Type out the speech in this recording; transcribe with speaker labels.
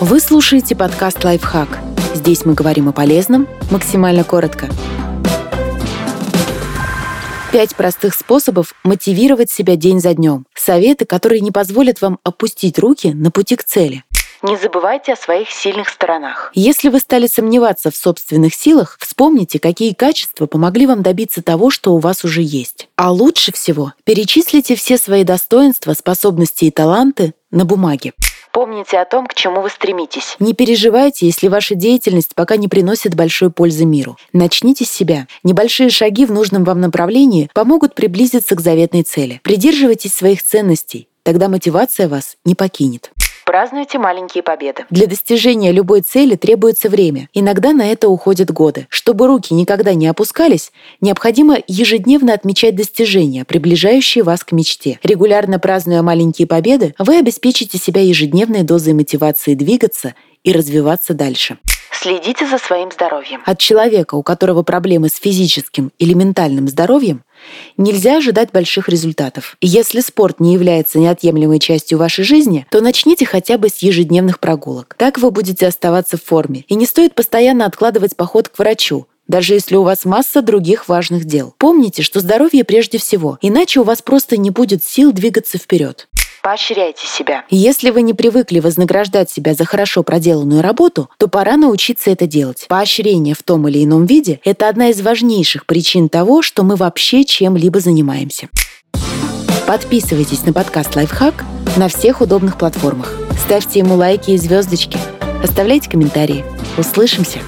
Speaker 1: Вы слушаете подкаст «Лайфхак». Здесь мы говорим о полезном максимально коротко. Пять простых способов мотивировать себя день за днем. Советы, которые не позволят вам опустить руки на пути к цели.
Speaker 2: Не забывайте о своих сильных сторонах.
Speaker 1: Если вы стали сомневаться в собственных силах, вспомните, какие качества помогли вам добиться того, что у вас уже есть. А лучше всего перечислите все свои достоинства, способности и таланты на бумаге.
Speaker 2: Помните о том, к чему вы стремитесь.
Speaker 1: Не переживайте, если ваша деятельность пока не приносит большой пользы миру. Начните с себя. Небольшие шаги в нужном вам направлении помогут приблизиться к заветной цели. Придерживайтесь своих ценностей, тогда мотивация вас не покинет.
Speaker 2: Празднуйте маленькие победы.
Speaker 1: Для достижения любой цели требуется время. Иногда на это уходят годы. Чтобы руки никогда не опускались, необходимо ежедневно отмечать достижения, приближающие вас к мечте. Регулярно празднуя маленькие победы, вы обеспечите себя ежедневной дозой мотивации двигаться и развиваться дальше.
Speaker 2: Следите за своим здоровьем.
Speaker 1: От человека, у которого проблемы с физическим или ментальным здоровьем, нельзя ожидать больших результатов. Если спорт не является неотъемлемой частью вашей жизни, то начните хотя бы с ежедневных прогулок. Так вы будете оставаться в форме. И не стоит постоянно откладывать поход к врачу, даже если у вас масса других важных дел. Помните, что здоровье прежде всего, иначе у вас просто не будет сил двигаться вперед.
Speaker 2: Поощряйте себя.
Speaker 1: Если вы не привыкли вознаграждать себя за хорошо проделанную работу, то пора научиться это делать. Поощрение в том или ином виде – это одна из важнейших причин того, что мы вообще чем-либо занимаемся. Подписывайтесь на подкаст «Лайфхак» на всех удобных платформах. Ставьте ему лайки и звездочки. Оставляйте комментарии. Услышимся!